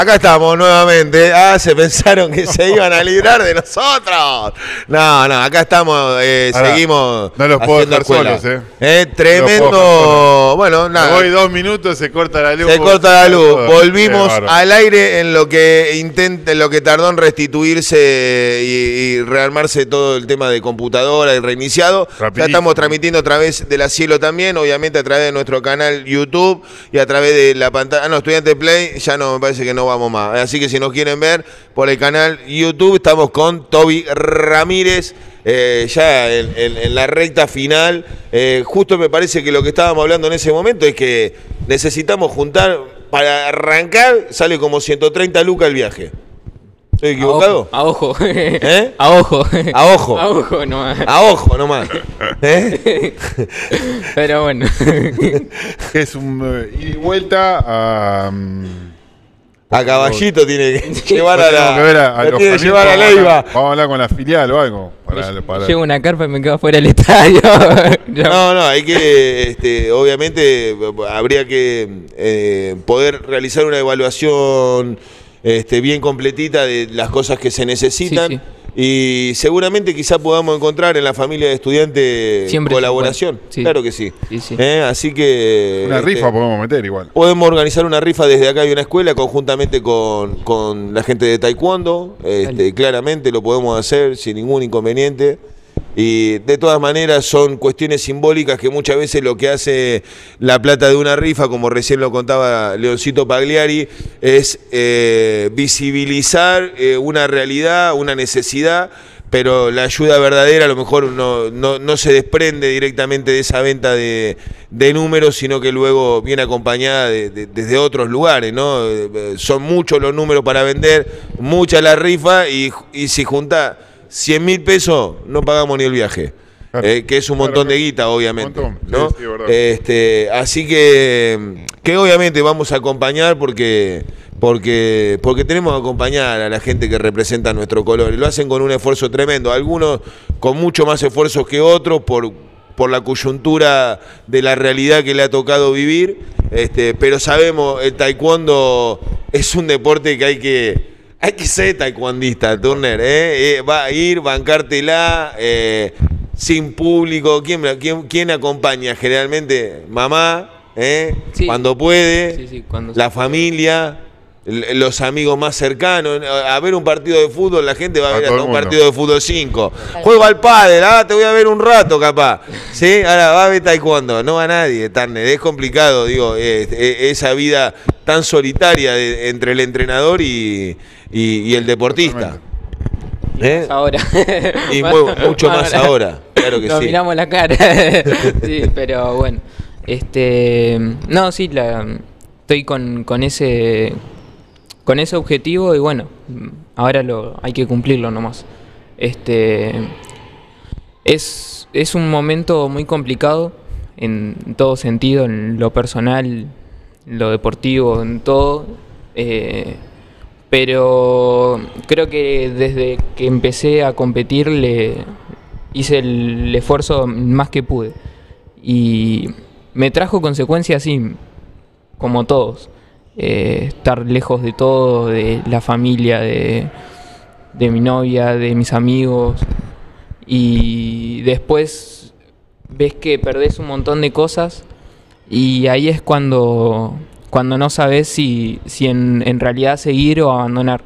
Acá estamos nuevamente. Ah, se pensaron que se iban a librar de nosotros. No, no, acá estamos, eh, Ahora, seguimos. no los puedo dejar escuela. solos, eh. Eh, tremendo. bueno, nada. voy dos minutos, se corta la luz. Se corta la luz. Volvimos al aire en lo que intenta, en lo que tardó en restituirse y, y rearmarse todo el tema de computadora y reiniciado. Ya Rapidísimo. estamos transmitiendo a través de la Cielo también, obviamente a través de nuestro canal YouTube y a través de la pantalla. Ah, no, Estudiante Play, ya no me parece que no vamos más. Así que si nos quieren ver por el canal YouTube, estamos con Toby Ramírez. eh, ya en, en- en la recta final, Eh, justo me parece que lo que estábamos hablando en ese momento es que necesitamos juntar, para arrancar, sale como 130 lucas el viaje. ¿Estoy equivocado? A ojo. ¿Eh? A ojo. A ojo. A ojo nomás. A ojo nomás. ¿Eh? Pero bueno. Es un eh, ida y vuelta a. A caballito tiene que llevar a tenemos que ver la. a, a lo los tiene que llevar a vamos Leiva. Vamos a hablar con la filial o algo. Para, para- Llevo una carpa y me quedo fuera del estadio. No, no, hay que, este, obviamente, habría que eh, poder realizar una evaluación este, bien completita de las cosas que se necesitan. Sí, sí. Y seguramente quizá podamos encontrar en la familia de estudiantes Siempre colaboración. sí. Claro que sí. Sí, sí. Eh, Así que. Una este, rifa podemos meter igual. Podemos organizar una rifa desde acá de una escuela conjuntamente con, con la gente de Taekwondo. Este, claramente lo podemos hacer sin ningún inconveniente. Y de todas maneras son cuestiones simbólicas que muchas veces lo que hace la plata de una rifa, como recién lo contaba Leoncito Pagliari, es eh, visibilizar eh, una realidad, una necesidad, pero la ayuda verdadera a lo mejor no, no, no se desprende directamente de esa venta de, de números, sino que luego viene acompañada de- de- desde otros lugares, ¿no? Eh, Son muchos los números para vender, mucha la rifa y, y si junta 100 mil pesos no pagamos ni el viaje. Claro. Eh, que es un Claro, montón de guita, obviamente. Un montón, sí, ¿no? sí, verdad. Este, así que, que obviamente vamos a acompañar porque, porque, porque tenemos que acompañar a la gente que representa nuestro color. Y lo hacen con un esfuerzo tremendo. Algunos con mucho más esfuerzo que otros por, por la coyuntura de la realidad que le ha tocado vivir. Este, pero sabemos, el taekwondo es un deporte que hay que hay que ser taekwondista, Turner, ¿eh? Eh, va a ir, bancártela, eh, sin público. ¿Quién, quién, quién acompaña? Generalmente mamá, ¿eh? Sí. cuando puede, Sí, sí, cuando la familia, los amigos más cercanos. A ver un partido de fútbol, la gente va a A ver todo hasta un partido de fútbol 5. Juego al padre, ah, te voy a ver un rato capaz. ¿Sí? Ahora va a ver taekwondo, no va nadie, Turner. Es complicado, digo, eh, eh, esa vida tan solitaria de- entre el entrenador y, y- y el deportista. ¿Eh? Ahora. Y mu- mucho más ahora, claro que Nos sí. miramos la cara. sí, pero bueno. Este. No, sí, la, estoy con, con ese. Con ese objetivo y bueno, ahora lo hay que cumplirlo nomás. Este. Es, es un momento muy complicado en todo sentido, en lo personal, lo deportivo, en todo. eh, pero creo que desde que empecé a competir le hice el esfuerzo más que pude. Y me trajo consecuencias así, como todos. Eh, estar lejos de todo, de la familia, de, de mi novia, de mis amigos. Y después ves que perdés un montón de cosas y ahí es cuando, cuando no sabes si, si en, en realidad seguir o abandonar.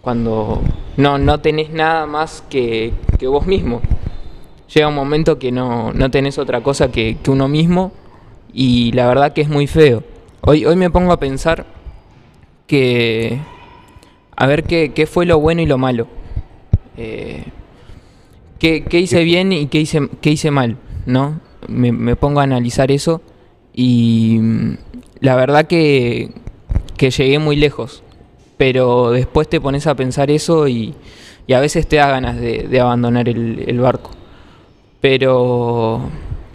Cuando no, no tenés nada más que, que vos mismo. Llega un momento que no, no tenés otra cosa que, que uno mismo y la verdad que es muy feo. Hoy, hoy me pongo a pensar que... A ver qué, qué fue lo bueno y lo malo. Eh, qué, qué hice bien y qué hice, qué hice mal, ¿no? Me, me pongo a analizar eso y mm, la verdad que, que llegué muy lejos. Pero después te pones a pensar eso y, y a veces te da ganas de, abandonar el, barco. Pero,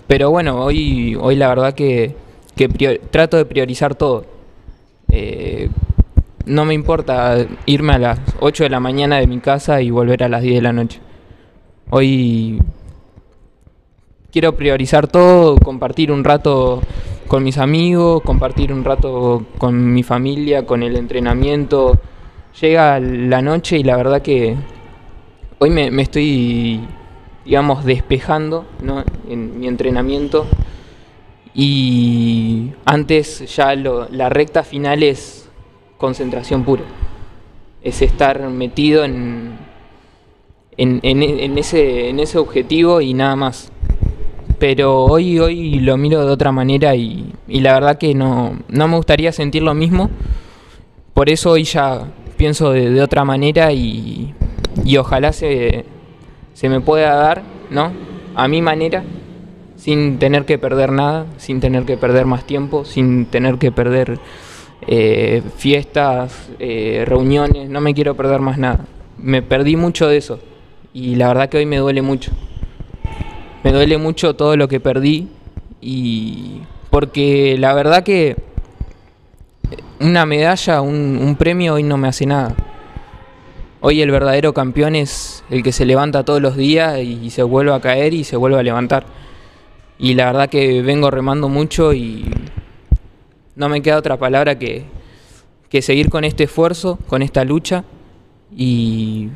pero bueno, hoy, hoy la verdad que, que trato de priorizar todo. Eh, no me importa irme a las 8 de la mañana de mi casa y volver a las 10 de la noche. Hoy quiero priorizar todo, compartir un rato con mis amigos, compartir un rato con mi familia, con el entrenamiento. Llega la noche y la verdad que hoy me, estoy, digamos, despejando en mi entrenamiento. Y antes ya lo- la recta final es concentración pura. Es estar metido en, en, en en ese, en ese objetivo y nada más. Pero hoy, hoy lo miro de otra manera y, y la verdad que no, no me gustaría sentir lo mismo. Por eso hoy ya pienso de, de otra manera y, y ojalá se, se me pueda dar, ¿no? A mi manera, sin tener que perder nada, sin tener que perder más tiempo, sin tener que perder eh, fiestas, eh, reuniones, no me quiero perder más nada. Me perdí mucho de eso y la verdad que hoy me duele mucho. Me duele mucho todo lo que perdí y porque la verdad que una medalla, un, premio hoy no me hace nada. Hoy el verdadero campeón es el que se levanta todos los días y se vuelve a caer y se vuelve a levantar. Y la verdad que vengo remando mucho y no me queda otra palabra que, que seguir con este esfuerzo, con esta lucha y,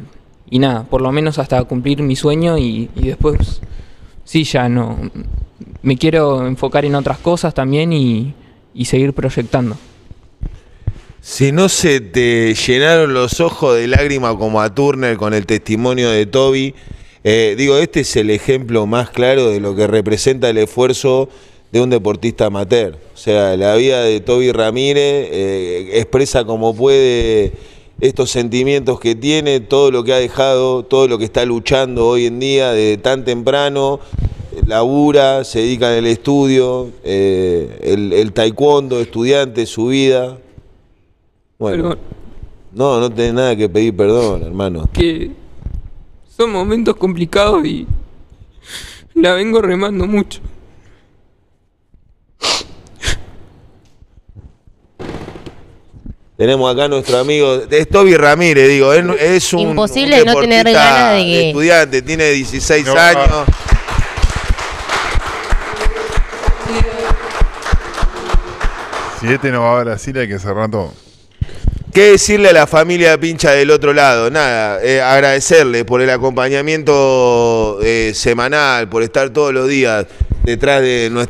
y nada, por lo menos hasta cumplir mi sueño y después sí, ya no. Me quiero enfocar en otras cosas también y, seguir proyectando. Si no se te llenaron los ojos de lágrimas como a Turner con el testimonio de Toby, eh, digo, este es el ejemplo más claro de lo que representa el esfuerzo de un deportista amateur. O sea, la vida de Toby Ramírez eh, expresa como puede estos sentimientos que tiene, todo lo que ha dejado, todo lo que está luchando hoy en día desde tan temprano, labura, se dedica en el estudio, eh, el, el taekwondo, estudiante, su vida. Bueno, Perdón. no, no tenés nada que pedir perdón, hermano. Que son momentos complicados y la vengo remando mucho. Tenemos acá a nuestro amigo, es Toby Ramírez, digo, es, es un, Imposible un no tener ganas de que- estudiante, tiene 16 No, años. ah. Si este no va a Brasil, hay que cerrar todo. ¿Qué decirle a la familia pincha del otro lado? Nada, eh, agradecerle por el acompañamiento eh, semanal, por estar todos los días detrás de nuestra